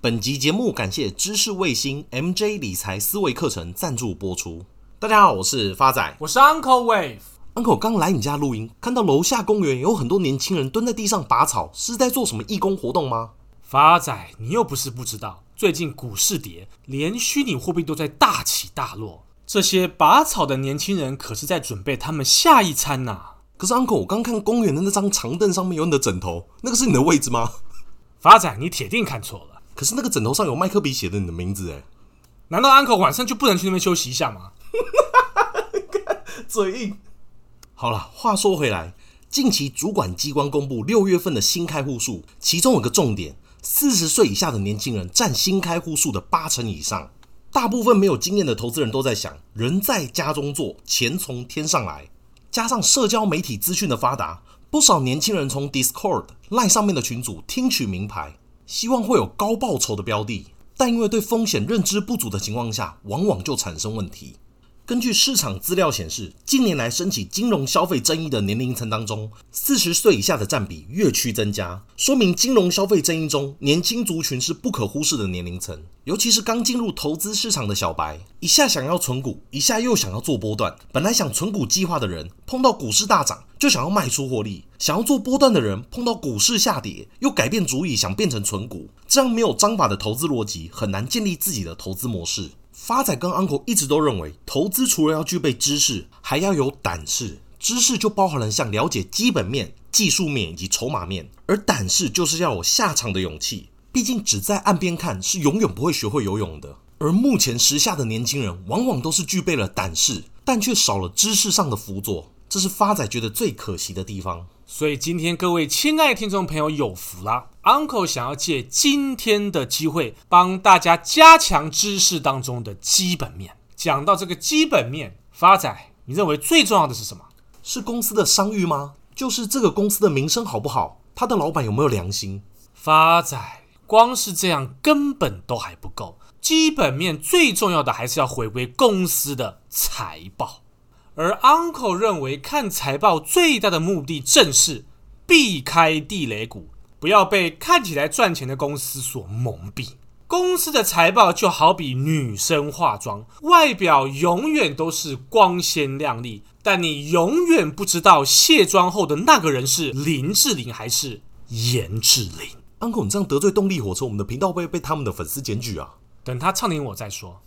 本集节目感谢知识卫星 MJ 理财思维课程赞助播出。大家好，我是发仔，我是 Uncle Wave。Uncle 刚来你家录音，看到楼下公园有很多年轻人蹲在地上拔草，是在做什么义工活动吗？发仔，你又不是不知道，最近股市跌，连虚拟货币都在大起大落。这些拔草的年轻人可是在准备他们下一餐呐、啊。可是 Uncle，我刚看公园的那张长凳上面有你的枕头，那个是你的位置吗？发仔，你铁定看错了。可是那个枕头上有麦克笔写的你的名字，哎，难道 Uncle 晚上就不能去那边休息一下吗？嘴硬。好了，话说回来，近期主管机关公布六月份的新开户数，其中有个重点：四十岁以下的年轻人占新开户数的八成以上。大部分没有经验的投资人都在想，人在家中坐，钱从天上来。加上社交媒体资讯的发达，不少年轻人从 Discord、Line 上面的群组听取名牌。希望会有高报酬的标的，但因为对风险认知不足的情况下，往往就产生问题。根据市场资料显示，近年来升起金融消费争议的年龄层当中，四十岁以下的占比越趋增加，说明金融消费争议中年轻族群是不可忽视的年龄层。尤其是刚进入投资市场的小白，一下想要存股，一下又想要做波段。本来想存股计划的人，碰到股市大涨就想要卖出获利；想要做波段的人，碰到股市下跌又改变主意，想变成存股。这样没有章法的投资逻辑，很难建立自己的投资模式。发仔跟 Uncle 一直都认为，投资除了要具备知识，还要有胆识。知识就包含了想了解基本面、技术面以及筹码面，而胆识就是要有下场的勇气。毕竟只在岸边看是永远不会学会游泳的。而目前时下的年轻人，往往都是具备了胆识，但却少了知识上的辅佐，这是发仔觉得最可惜的地方。所以今天各位亲爱的听众朋友有福啦，Uncle 想要借今天的机会，帮大家加强知识当中的基本面。讲到这个基本面，发仔，你认为最重要的是什么？是公司的商誉吗？就是这个公司的名声好不好？他的老板有没有良心？发仔，光是这样根本都还不够，基本面最重要的还是要回归公司的财报。而 Uncle 认为，看财报最大的目的正是避开地雷股，不要被看起来赚钱的公司所蒙蔽。公司的财报就好比女生化妆，外表永远都是光鲜亮丽，但你永远不知道卸妆后的那个人是林志玲还是颜志玲。Uncle，你这样得罪动力火车，我们的频道会被他们的粉丝检举啊！等他唱赢我再说。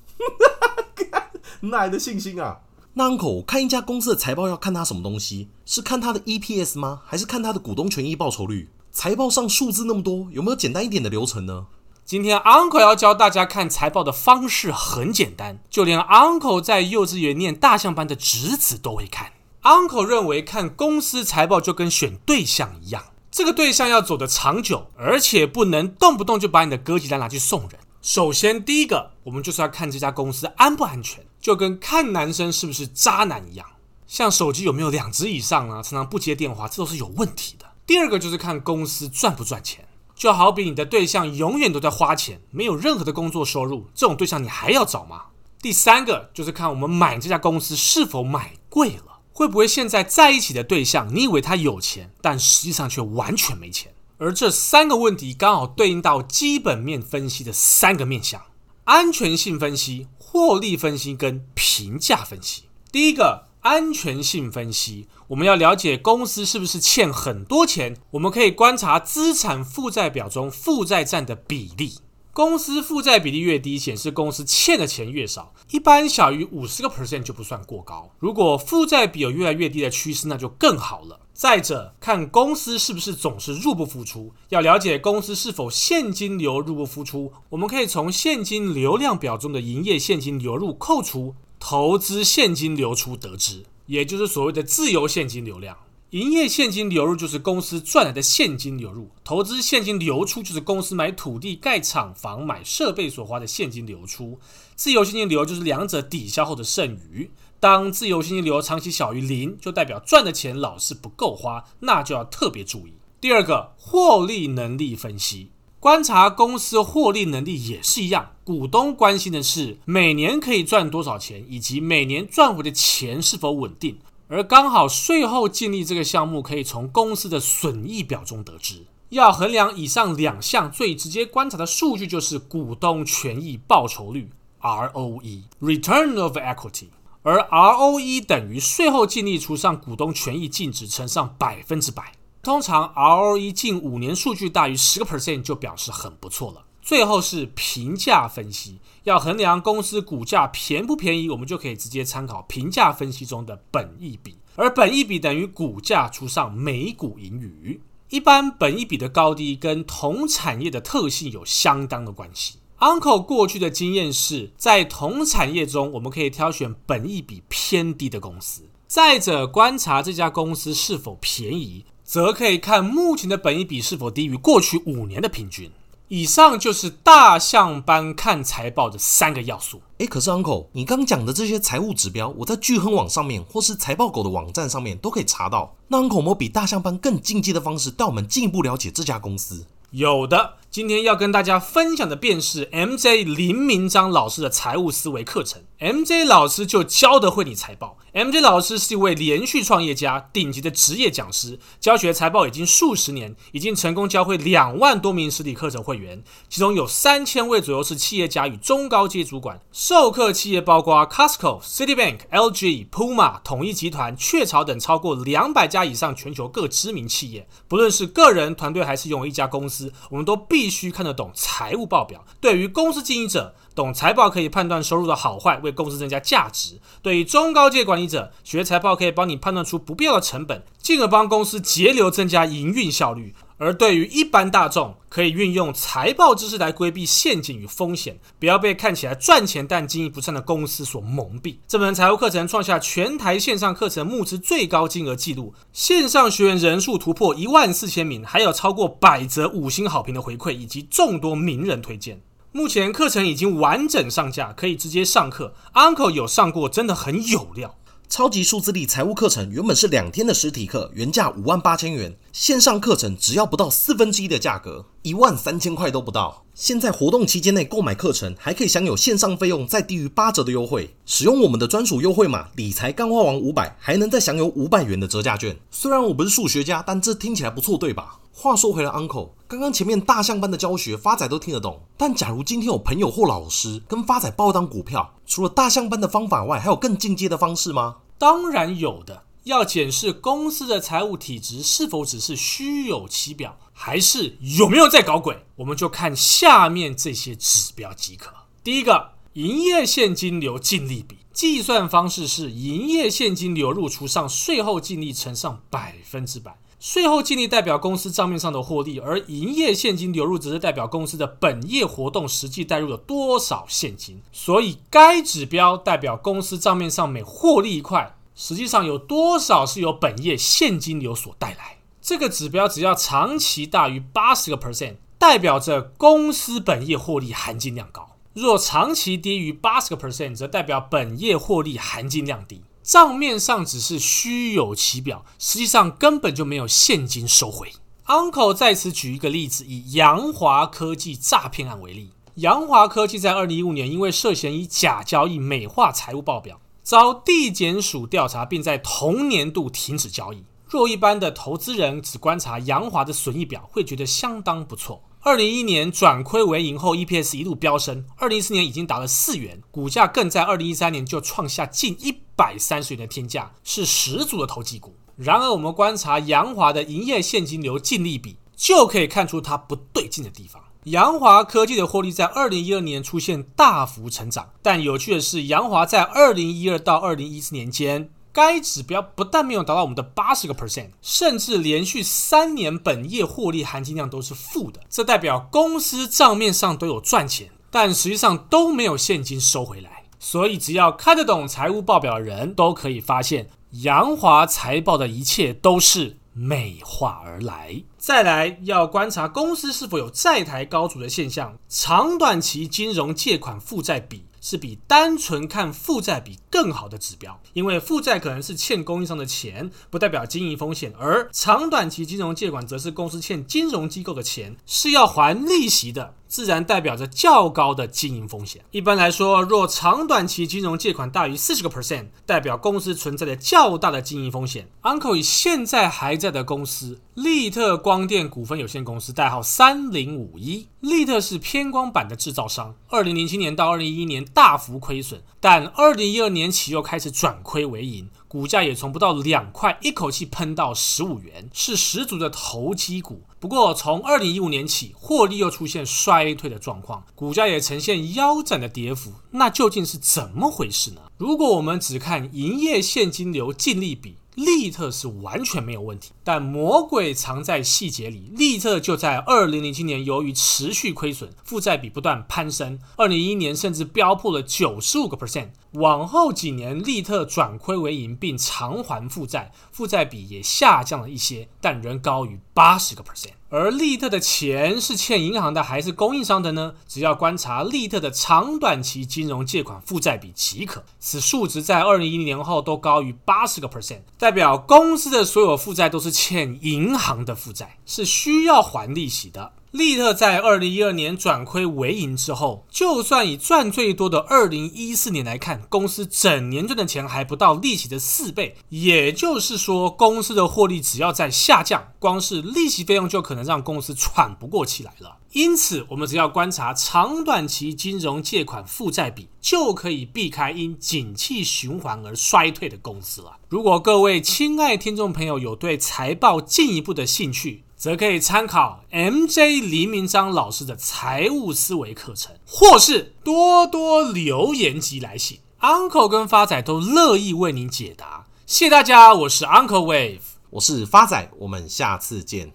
哪来的信心啊？那 Uncle，看一家公司的财报要看它什么东西？是看它的 EPS 吗？还是看它的股东权益报酬率？财报上数字那么多，有没有简单一点的流程呢？今天 Uncle 要教大家看财报的方式很简单，就连 Uncle 在幼稚园念大象班的侄子都会看。Uncle 认为看公司财报就跟选对象一样，这个对象要走得长久，而且不能动不动就把你的哥吉拉拿去送人。首先，第一个，我们就是要看这家公司安不安全，就跟看男生是不是渣男一样。像手机有没有两只以上啊，常常不接电话，这都是有问题的。第二个就是看公司赚不赚钱，就好比你的对象永远都在花钱，没有任何的工作收入，这种对象你还要找吗？第三个就是看我们买这家公司是否买贵了，会不会现在在一起的对象，你以为他有钱，但实际上却完全没钱。而这三个问题刚好对应到基本面分析的三个面向：安全性分析、获利分析跟评价分析。第一个，安全性分析，我们要了解公司是不是欠很多钱，我们可以观察资产负债表中负债占的比例。公司负债比例越低，显示公司欠的钱越少，一般小于五十个 percent 就不算过高。如果负债比有越来越低的趋势，那就更好了。再者，看公司是不是总是入不敷出，要了解公司是否现金流入不敷出，我们可以从现金流量表中的营业现金流入扣除投资现金流出得知，也就是所谓的自由现金流量。营业现金流入就是公司赚来的现金流入，投资现金流出就是公司买土地、盖厂房、买设备所花的现金流出。自由现金流就是两者抵消后的剩余。当自由现金流长期小于零，就代表赚的钱老是不够花，那就要特别注意。第二个，获利能力分析，观察公司获利能力也是一样。股东关心的是每年可以赚多少钱，以及每年赚回的钱是否稳定。而刚好税后净利这个项目可以从公司的损益表中得知。要衡量以上两项最直接观察的数据，就是股东权益报酬率 （ROE，Return of Equity），而 ROE 等于税后净利除上股东权益净值乘上百分之百。通常 ROE 近五年数据大于十个 percent 就表示很不错了。最后是评价分析，要衡量公司股价便不便宜，我们就可以直接参考评价分析中的本益比，而本益比等于股价除上每股盈余。一般本益比的高低跟同产业的特性有相当的关系。Uncle 过去的经验是在同产业中，我们可以挑选本益比偏低的公司。再者，观察这家公司是否便宜，则可以看目前的本益比是否低于过去五年的平均。以上就是大象班看财报的三个要素。诶，可是 Uncle，你刚讲的这些财务指标，我在巨亨网上面或是财报狗的网站上面都可以查到。那 Uncle 有没有比大象班更进阶的方式，带我们进一步了解这家公司？有的。今天要跟大家分享的便是 MJ 林明章老师的财务思维课程。MJ 老师就教得会你财报。MJ 老师是一位连续创业家，顶级的职业讲师，教学财报已经数十年，已经成功教会两万多名实体课程会员，其中有三千位左右是企业家与中高阶主管。授课企业包括 Costco、Citibank、LG、Puma、统一集团、雀巢等超过两百家以上全球各知名企业。不论是个人、团队还是拥有一家公司，我们都必。必须看得懂财务报表。对于公司经营者，懂财报可以判断收入的好坏，为公司增加价值；对于中高阶管理者，学财报可以帮你判断出不必要的成本，进而帮公司节流，增加营运效率。而对于一般大众，可以运用财报知识来规避陷阱与风险，不要被看起来赚钱但经营不善的公司所蒙蔽。这门财务课程创下全台线上课程募资最高金额纪录，线上学员人数突破一万四千名，还有超过百则五星好评的回馈，以及众多名人推荐。目前课程已经完整上架，可以直接上课。Uncle 有上过，真的很有料。超级数字力财务课程原本是两天的实体课，原价五万八千元，线上课程只要不到四分之一的价格，一万三千块都不到。现在活动期间内购买课程，还可以享有线上费用再低于八折的优惠。使用我们的专属优惠码“理财干话王五百”，还能再享有五百元的折价券。虽然我不是数学家，但这听起来不错，对吧？话说回来，Uncle，刚刚前面大象班的教学，发仔都听得懂。但假如今天有朋友或老师跟发仔报一档股票，除了大象班的方法外，还有更进阶的方式吗？当然有的。要检视公司的财务体质是否只是虚有其表，还是有没有在搞鬼，我们就看下面这些指标即可。第一个，营业现金流净利比，计算方式是营业现金流入除上税后净利乘上百分之百。税后净利代表公司账面上的获利，而营业现金流入则是代表公司的本业活动实际带入了多少现金。所以该指标代表公司账面上每获利一块，实际上有多少是由本业现金流所带来。这个指标只要长期大于八十个 percent，代表着公司本业获利含金量高；若长期低于八十个 percent，则代表本业获利含金量低。账面上只是虚有其表，实际上根本就没有现金收回。Uncle 在此举一个例子，以扬华科技诈骗案为例。扬华科技在二零一五年因为涉嫌以假交易美化财务报表，遭地检署调查，并在同年度停止交易。若一般的投资人只观察杨华的损益表，会觉得相当不错。二零一一年转亏为盈后，EPS 一路飙升，二零一四年已经达了四元，股价更在二零一三年就创下近一百三十元的天价，是十足的投机股。然而，我们观察杨华的营业现金流净利比，就可以看出它不对劲的地方。扬华科技的获利在二零一二年出现大幅成长，但有趣的是，杨华在二零一二到二零一四年间，该指标不但没有达到我们的八十个 percent，甚至连续三年本业获利含金量都是负的。这代表公司账面上都有赚钱，但实际上都没有现金收回来。所以，只要看得懂财务报表的人都可以发现，扬华财报的一切都是美化而来。再来，要观察公司是否有债台高筑的现象，长短期金融借款负债比。是比单纯看负债比更好的指标，因为负债可能是欠供应商的钱，不代表经营风险；而长短期金融借款则是公司欠金融机构的钱，是要还利息的，自然代表着较高的经营风险。一般来说，若长短期金融借款大于四十个 percent，代表公司存在着较大的经营风险。Uncle 以现在还在的公司力特光电股份有限公司，代号三零五一。力特是偏光板的制造商，二零零七年到二零一一年大幅亏损，但二零一二年起又开始转亏为盈，股价也从不到两块一口气喷到十五元，是十足的投机股。不过从二零一五年起，获利又出现衰退的状况，股价也呈现腰斩的跌幅。那究竟是怎么回事呢？如果我们只看营业现金流净利比，利特是完全没有问题，但魔鬼藏在细节里。利特就在二零零七年，由于持续亏损，负债比不断攀升，二零一一年甚至飙破了九十五个 percent。往后几年，利特转亏为盈，并偿还负债，负债比也下降了一些，但仍高于八十个 percent。而利特的钱是欠银行的还是供应商的呢？只要观察利特的长短期金融借款负债比即可，此数值在二零一零年后都高于八十个 percent，代表公司的所有负债都是欠银行的负债，是需要还利息的。利特在二零一二年转亏为盈之后，就算以赚最多的二零一四年来看，公司整年赚的钱还不到利息的四倍。也就是说，公司的获利只要在下降，光是利息费用就可能让公司喘不过气来了。因此，我们只要观察长短期金融借款负债比，就可以避开因景气循环而衰退的公司了。如果各位亲爱听众朋友有对财报进一步的兴趣，则可以参考 MJ 黎明章老师的财务思维课程，或是多多留言及来信，Uncle 跟发仔都乐意为您解答。谢谢大家，我是 Uncle Wave，我是发仔，我们下次见。